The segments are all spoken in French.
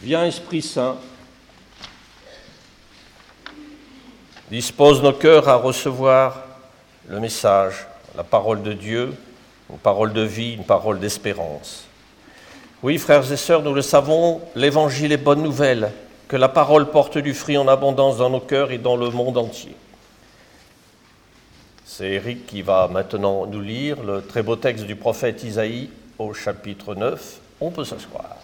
Viens Esprit Saint, dispose nos cœurs à recevoir le message, la parole de Dieu, une parole de vie, une parole d'espérance. Oui, frères et sœurs, nous le savons, l'Évangile est bonne nouvelle, que la parole porte du fruit en abondance dans nos cœurs et dans le monde entier. C'est Eric qui va maintenant nous lire le très beau texte du prophète Isaïe au chapitre 9. On peut s'asseoir.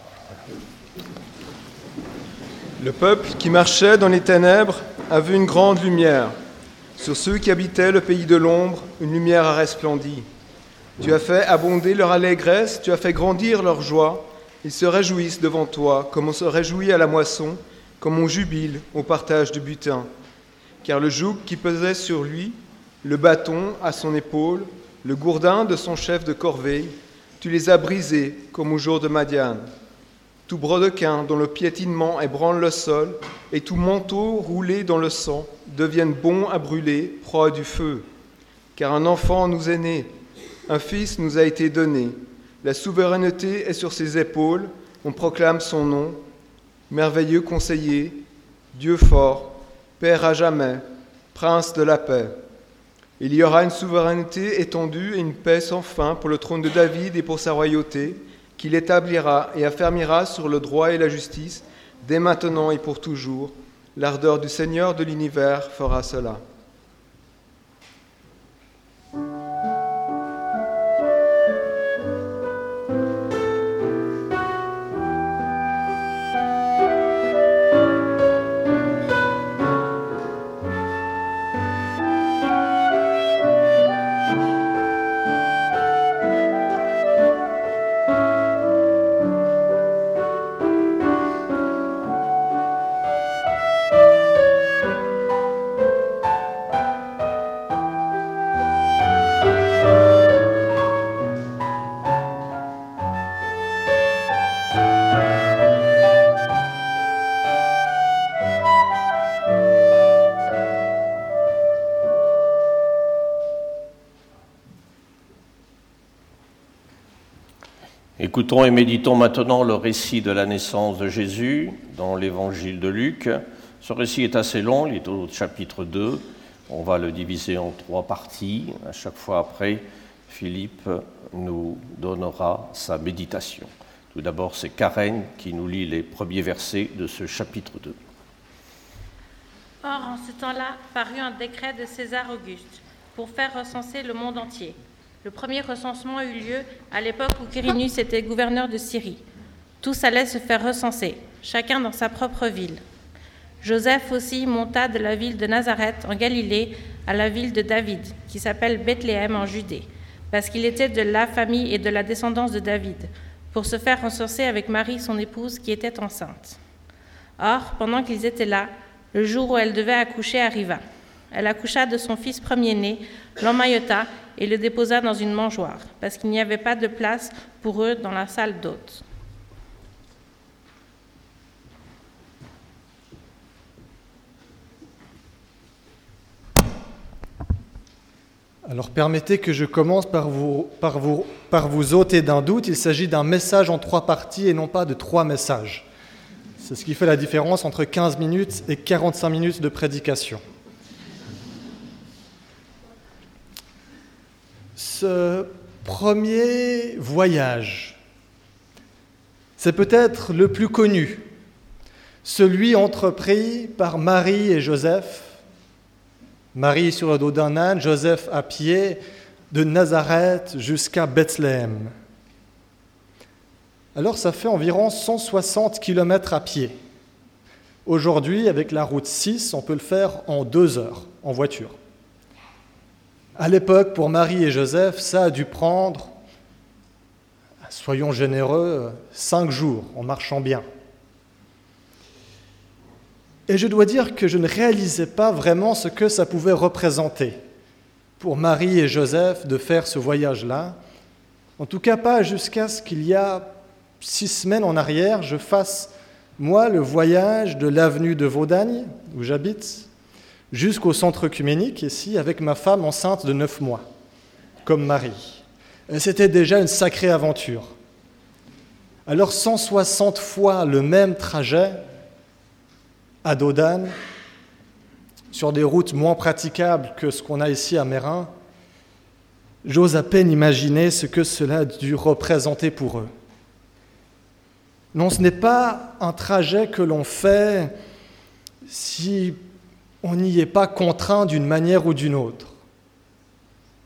Le peuple qui marchait dans les ténèbres a vu une grande lumière. Sur ceux qui habitaient le pays de l'ombre, une lumière a resplendi. Tu as fait abonder leur allégresse, tu as fait grandir leur joie. Ils se réjouissent devant toi, comme on se réjouit à la moisson, comme on jubile au partage du butin. Car le joug qui pesait sur lui, le bâton à son épaule, le gourdin de son chef de corvée, tu les as brisés comme au jour de Madiane tout brodequin dont le piétinement ébranle le sol, et tout manteau roulé dans le sang deviennent bons à brûler, proie du feu. Car un enfant nous est né, un fils nous a été donné, la souveraineté est sur ses épaules, on proclame son nom, merveilleux conseiller, Dieu fort, Père à jamais, Prince de la paix. Il y aura une souveraineté étendue et une paix sans fin pour le trône de David et pour sa royauté qu'il établira et affermira sur le droit et la justice, dès maintenant et pour toujours. L'ardeur du Seigneur de l'univers fera cela. Écoutons et méditons maintenant le récit de la naissance de Jésus dans l'évangile de Luc. Ce récit est assez long, il est au chapitre 2. On va le diviser en trois parties. À chaque fois après, Philippe nous donnera sa méditation. Tout d'abord, c'est Karen qui nous lit les premiers versets de ce chapitre 2. Or, en ce temps-là, parut un décret de César Auguste pour faire recenser le monde entier. Le premier recensement eut lieu à l'époque où Quirinus était gouverneur de Syrie. Tous allaient se faire recenser, chacun dans sa propre ville. Joseph aussi monta de la ville de Nazareth en Galilée à la ville de David, qui s'appelle Bethléem en Judée, parce qu'il était de la famille et de la descendance de David, pour se faire recenser avec Marie, son épouse, qui était enceinte. Or, pendant qu'ils étaient là, le jour où elle devait accoucher arriva. Elle accoucha de son fils premier-né, l'emmaillota et le déposa dans une mangeoire, parce qu'il n'y avait pas de place pour eux dans la salle d'hôtes. Alors permettez que je commence par vous, par vous, par vous ôter d'un doute. Il s'agit d'un message en trois parties et non pas de trois messages. C'est ce qui fait la différence entre 15 minutes et 45 minutes de prédication. Premier voyage, c'est peut-être le plus connu, celui entrepris par Marie et Joseph. Marie sur le dos d'un âne, Joseph à pied, de Nazareth jusqu'à Bethléem. Alors ça fait environ 160 km à pied. Aujourd'hui, avec la route 6, on peut le faire en deux heures en voiture. À l'époque, pour Marie et Joseph, ça a dû prendre, soyons généreux, cinq jours en marchant bien. Et je dois dire que je ne réalisais pas vraiment ce que ça pouvait représenter pour Marie et Joseph de faire ce voyage-là. En tout cas, pas jusqu'à ce qu'il y a six semaines en arrière, je fasse, moi, le voyage de l'avenue de Vaudagne, où j'habite, jusqu'au centre œcuménique, ici, avec ma femme enceinte de neuf mois, comme Marie. C'était déjà une sacrée aventure. Alors 160 fois le même trajet à Dodane, sur des routes moins praticables que ce qu'on a ici à Mérin, j'ose à peine imaginer ce que cela a dû représenter pour eux. Non, ce n'est pas un trajet que l'on fait si on n'y est pas contraint d'une manière ou d'une autre.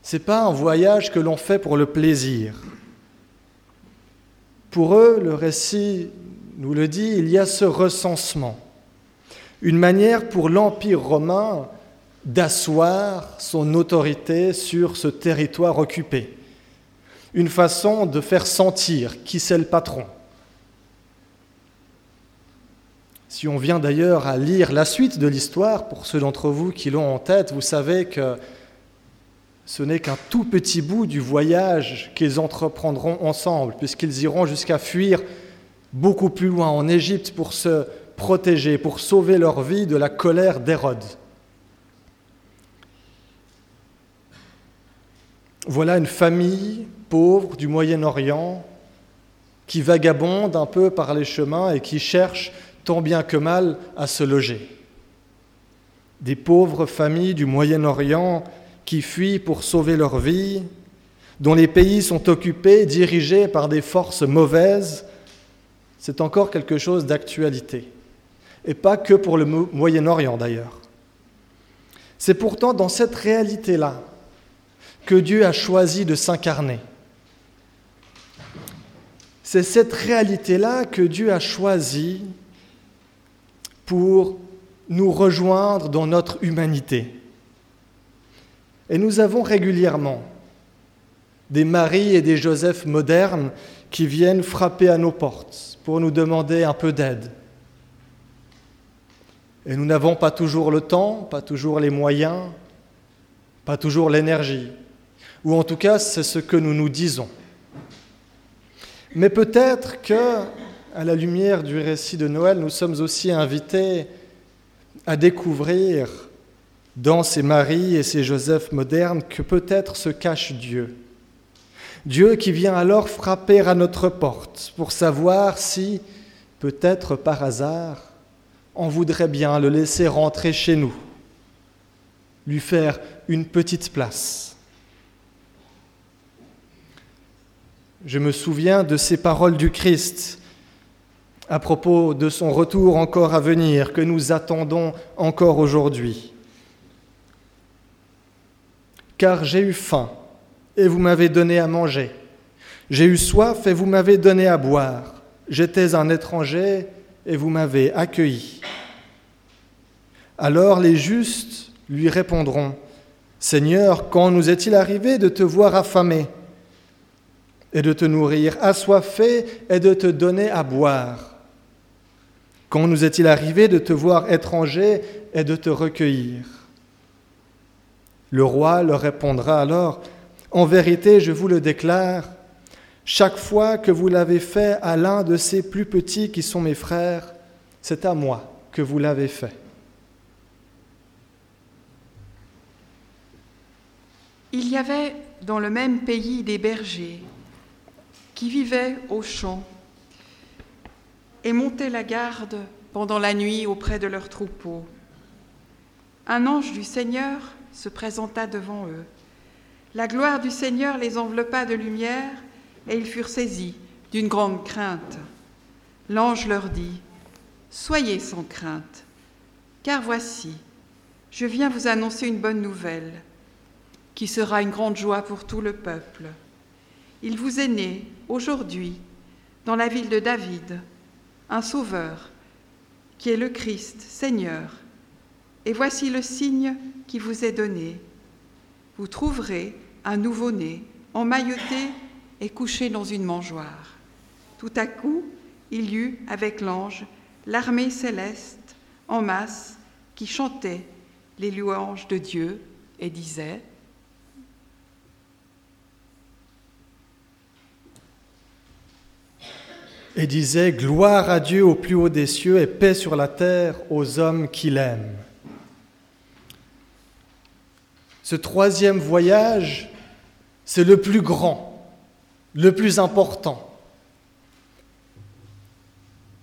Ce n'est pas un voyage que l'on fait pour le plaisir. Pour eux, le récit nous le dit, il y a ce recensement, une manière pour l'Empire romain d'asseoir son autorité sur ce territoire occupé, une façon de faire sentir qui c'est le patron. Si on vient d'ailleurs à lire la suite de l'histoire, pour ceux d'entre vous qui l'ont en tête, vous savez que ce n'est qu'un tout petit bout du voyage qu'ils entreprendront ensemble, puisqu'ils iront jusqu'à fuir beaucoup plus loin en Égypte pour se protéger, pour sauver leur vie de la colère d'Hérode. Voilà une famille pauvre du Moyen-Orient qui vagabonde un peu par les chemins et qui cherche tant bien que mal à se loger. Des pauvres familles du Moyen-Orient qui fuient pour sauver leur vie, dont les pays sont occupés, dirigés par des forces mauvaises, c'est encore quelque chose d'actualité. Et pas que pour le Moyen-Orient d'ailleurs. C'est pourtant dans cette réalité-là que Dieu a choisi de s'incarner. C'est cette réalité-là que Dieu a choisi pour nous rejoindre dans notre humanité. Et nous avons régulièrement des Marie et des Joseph modernes qui viennent frapper à nos portes pour nous demander un peu d'aide. Et nous n'avons pas toujours le temps, pas toujours les moyens, pas toujours l'énergie. Ou en tout cas, c'est ce que nous nous disons. Mais peut-être que, à la lumière du récit de Noël, nous sommes aussi invités à découvrir dans ces Marie et ces Joseph modernes que peut-être se cache Dieu. Dieu qui vient alors frapper à notre porte pour savoir si, peut-être par hasard, on voudrait bien le laisser rentrer chez nous, lui faire une petite place. Je me souviens de ces paroles du Christ à propos de son retour encore à venir que nous attendons encore aujourd'hui car j'ai eu faim, et vous m'avez donné à manger. J'ai eu soif, et vous m'avez donné à boire. J'étais un étranger, et vous m'avez accueilli. Alors les justes lui répondront, Seigneur, quand nous est-il arrivé de te voir affamé et de te nourrir, assoiffé et de te donner à boire? Quand nous est-il arrivé de te voir étranger et de te recueillir? Le roi leur répondra alors, En vérité, je vous le déclare, chaque fois que vous l'avez fait à l'un de ces plus petits qui sont mes frères, c'est à moi que vous l'avez fait. Il y avait dans le même pays des bergers qui vivaient aux champs et montaient la garde pendant la nuit auprès de leurs troupeaux. Un ange du Seigneur se présenta devant eux. La gloire du Seigneur les enveloppa de lumière et ils furent saisis d'une grande crainte. L'ange leur dit, Soyez sans crainte, car voici, je viens vous annoncer une bonne nouvelle, qui sera une grande joie pour tout le peuple. Il vous est né aujourd'hui, dans la ville de David, un sauveur, qui est le Christ, Seigneur. Et voici le signe qui vous est donné. Vous trouverez un nouveau-né emmailloté et couché dans une mangeoire. Tout à coup, il y eut avec l'ange l'armée céleste en masse qui chantait les louanges de Dieu et disait et disait Gloire à Dieu au plus haut des cieux et paix sur la terre aux hommes qu'il aime. Ce troisième voyage, c'est le plus grand, le plus important.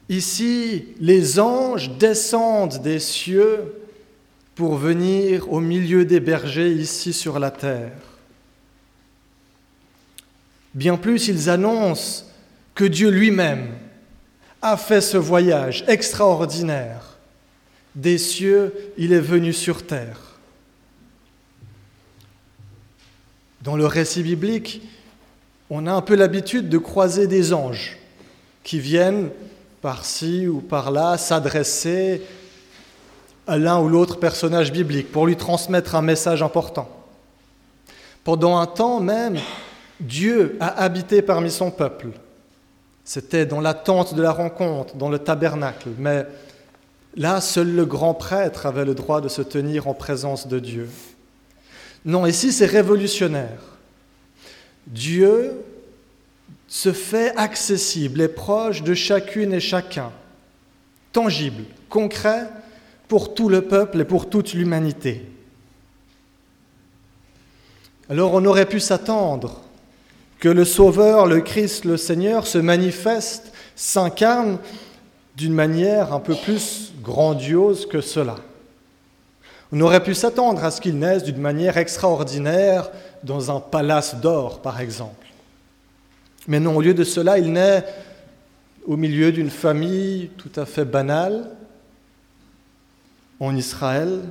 Ici, les anges descendent des cieux pour venir au milieu des bergers ici sur la terre. Bien plus, ils annoncent que Dieu lui-même a fait ce voyage extraordinaire. Des cieux, il est venu sur terre. Dans le récit biblique, on a un peu l'habitude de croiser des anges qui viennent par-ci ou par-là s'adresser à l'un ou l'autre personnage biblique pour lui transmettre un message important. Pendant un temps même, Dieu a habité parmi son peuple. C'était dans l'attente de la rencontre, dans le tabernacle, mais là, seul le grand prêtre avait le droit de se tenir en présence de Dieu. Non, ici c'est révolutionnaire. Dieu se fait accessible et proche de chacune et chacun, tangible, concret pour tout le peuple et pour toute l'humanité. Alors on aurait pu s'attendre que le Sauveur, le Christ, le Seigneur se manifeste, s'incarne d'une manière un peu plus grandiose que cela. On aurait pu s'attendre à ce qu'il naisse d'une manière extraordinaire dans un palace d'or, par exemple. Mais non, au lieu de cela, il naît au milieu d'une famille tout à fait banale, en Israël,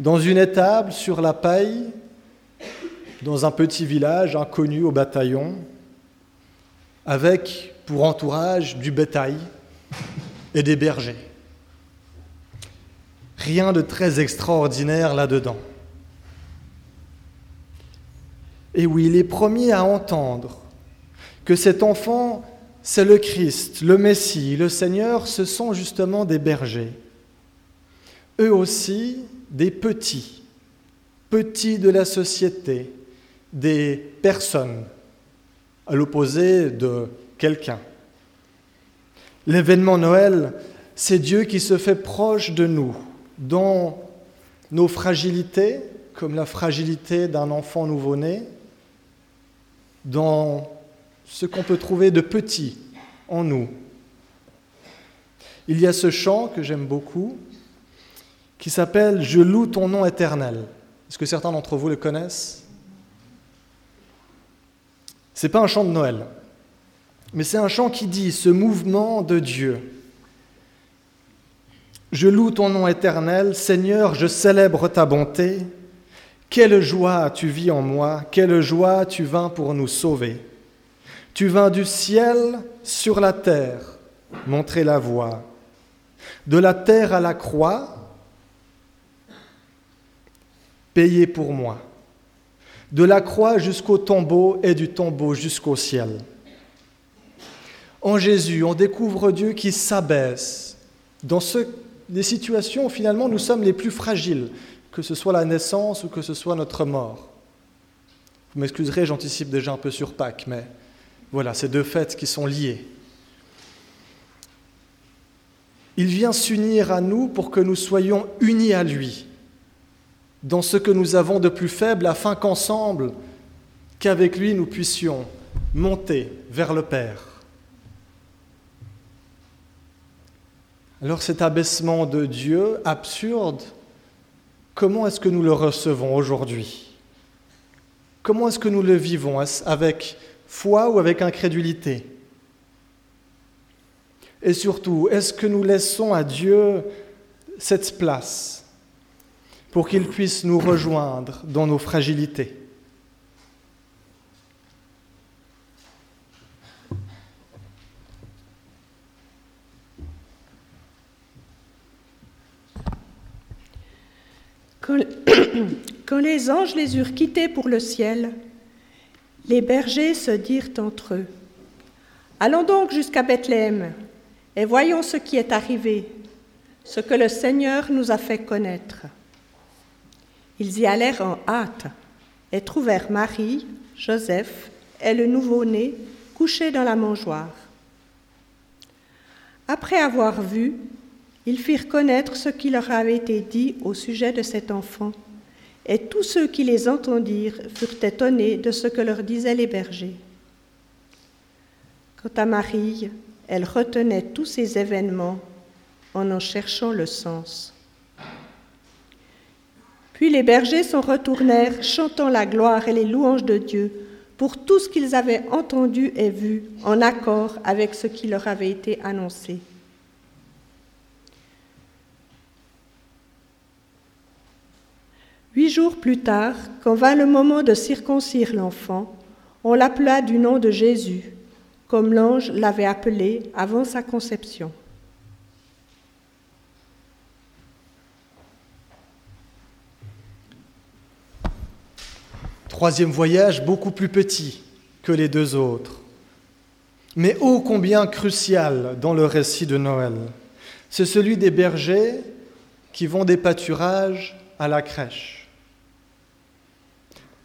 dans une étable sur la paille, dans un petit village inconnu au bataillon, avec pour entourage du bétail et des bergers. Rien de très extraordinaire là-dedans. Et oui, les premiers à entendre que cet enfant, c'est le Christ, le Messie, le Seigneur, ce sont justement des bergers. Eux aussi, des petits, petits de la société, des personnes, à l'opposé de quelqu'un. L'événement Noël, c'est Dieu qui se fait proche de nous dans nos fragilités, comme la fragilité d'un enfant nouveau-né, dans ce qu'on peut trouver de petit en nous. Il y a ce chant que j'aime beaucoup qui s'appelle Je loue ton nom éternel. Est-ce que certains d'entre vous le connaissent? Ce n'est pas un chant de Noël, mais c'est un chant qui dit ce mouvement de Dieu. Je loue ton nom éternel, Seigneur, je célèbre ta bonté. Quelle joie tu vis en moi, quelle joie tu vins pour nous sauver. Tu vins du ciel sur la terre montrer la voie. De la terre à la croix, payer pour moi. De la croix jusqu'au tombeau et du tombeau jusqu'au ciel. En Jésus, on découvre Dieu qui s'abaisse dans ce, des situations où finalement nous sommes les plus fragiles, que ce soit la naissance ou que ce soit notre mort. Vous m'excuserez, j'anticipe déjà un peu sur Pâques, mais voilà, ces deux fêtes qui sont liées. Il vient s'unir à nous pour que nous soyons unis à lui, dans ce que nous avons de plus faible, afin qu'ensemble, qu'avec lui, nous puissions monter vers le Père. Alors cet abaissement de Dieu absurde, comment est-ce que nous le recevons aujourd'hui? Comment est-ce que nous le vivons? Avec foi ou avec incrédulité? Et surtout, est-ce que nous laissons à Dieu cette place? Pour qu'il puisse nous rejoindre dans nos fragilités Quand, quand, les anges les eurent quittés pour le ciel, les bergers se dirent entre eux, Allons donc jusqu'à Bethléem et voyons ce qui est arrivé, ce que le Seigneur nous a fait connaître. Ils y allèrent en hâte et trouvèrent Marie, Joseph et le nouveau-né couchés dans la mangeoire. Après avoir vu, ils firent connaître ce qui leur avait été dit au sujet de cet enfant. Et tous ceux qui les entendirent furent étonnés de ce que leur disaient les bergers. Quant à Marie, elle retenait tous ces événements en en cherchant le sens. Puis les bergers s'en retournèrent, chantant la gloire et les louanges de Dieu pour tout ce qu'ils avaient entendu et vu, en accord avec ce qui leur avait été annoncé. Huit jours plus tard, quand vint le moment de circoncire l'enfant, on l'appela du nom de Jésus, comme l'ange l'avait appelé avant sa conception. Troisième voyage beaucoup plus petit que les deux autres, mais ô combien crucial dans le récit de Noël. C'est celui des bergers qui vont des pâturages à la crèche.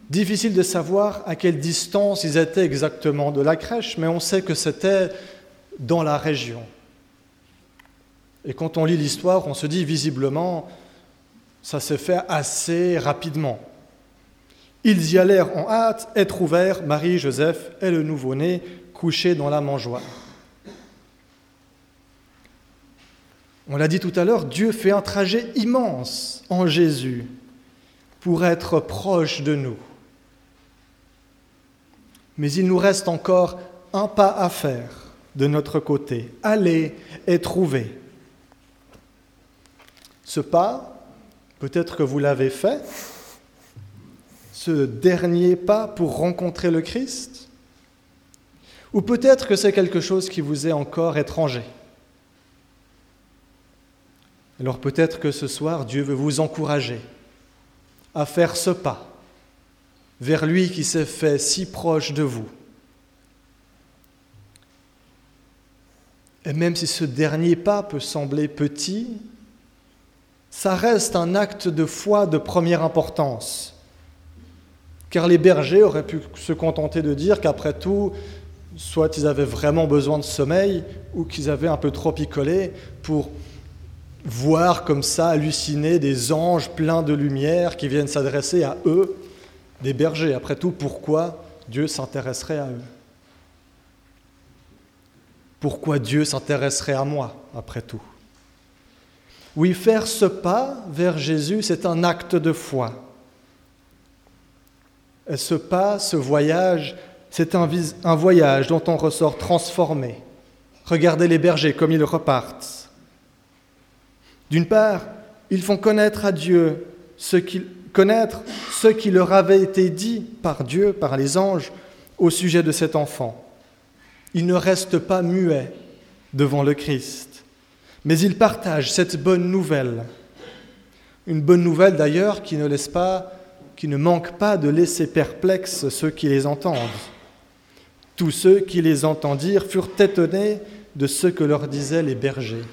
Difficile de savoir à quelle distance ils étaient exactement de la crèche, mais on sait que c'était dans la région. Et quand on lit l'histoire, on se dit visiblement, ça s'est fait assez rapidement. Ils y allèrent en hâte et trouvèrent Marie, Joseph et le nouveau-né couchés dans la mangeoire. On l'a dit tout à l'heure, Dieu fait un trajet immense en Jésus pour être proche de nous. Mais il nous reste encore un pas à faire de notre côté, aller et trouver. Ce pas, peut-être que vous l'avez fait, dernier pas pour rencontrer le Christ? Ou peut-être que c'est quelque chose qui vous est encore étranger? Alors peut-être que ce soir, Dieu veut vous encourager à faire ce pas vers lui qui s'est fait si proche de vous. Et même si ce dernier pas peut sembler petit, ça reste un acte de foi de première importance car les bergers auraient pu se contenter de dire qu'après tout, soit ils avaient vraiment besoin de sommeil ou qu'ils avaient un peu trop picolé pour voir comme ça, halluciner des anges pleins de lumière qui viennent s'adresser à eux, des bergers. Après tout, pourquoi Dieu s'intéresserait à eux? Pourquoi Dieu s'intéresserait à moi, après tout? Oui, faire ce pas vers Jésus, c'est un acte de foi ce pas, ce voyage, c'est un, voyage dont on ressort transformé. Regardez les bergers comme ils repartent. D'une part, ils font connaître à Dieu ce connaître ce qui leur avait été dit par Dieu, par les anges, au sujet de cet enfant. Ils ne restent pas muets devant le Christ, mais ils partagent cette bonne nouvelle. Une bonne nouvelle d'ailleurs qui ne laisse pas qui ne manquent pas de laisser perplexes ceux qui les entendent. Tous ceux qui les entendirent furent étonnés de ce que leur disaient les bergers.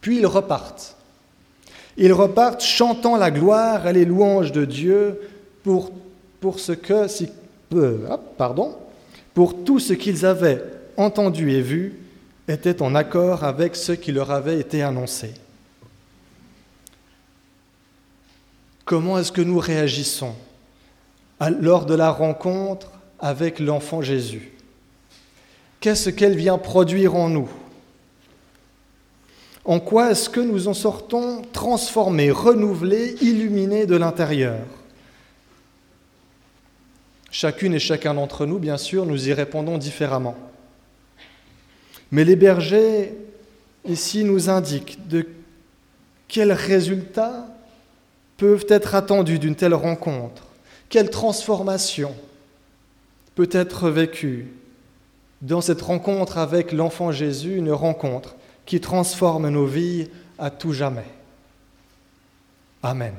Puis ils repartent. Ils repartent chantant la gloire et les louanges de Dieu pour, ce que, si, euh, pardon, pour tout ce qu'ils avaient entendu et vu était en accord avec ce qui leur avait été annoncé. Comment est-ce que nous réagissons lors de la rencontre avec l'enfant Jésus? Qu'est-ce qu'elle vient produire en nous? En quoi est-ce que nous en sortons transformés, renouvelés, illuminés de l'intérieur? Chacune et chacun d'entre nous, bien sûr, nous y répondons différemment. Mais les bergers, ici, nous indiquent de quel résultat peuvent être attendus d'une telle rencontre Quelle transformation peut être vécue dans cette rencontre avec l'enfant Jésus, une rencontre qui transforme nos vies à tout jamais Amen.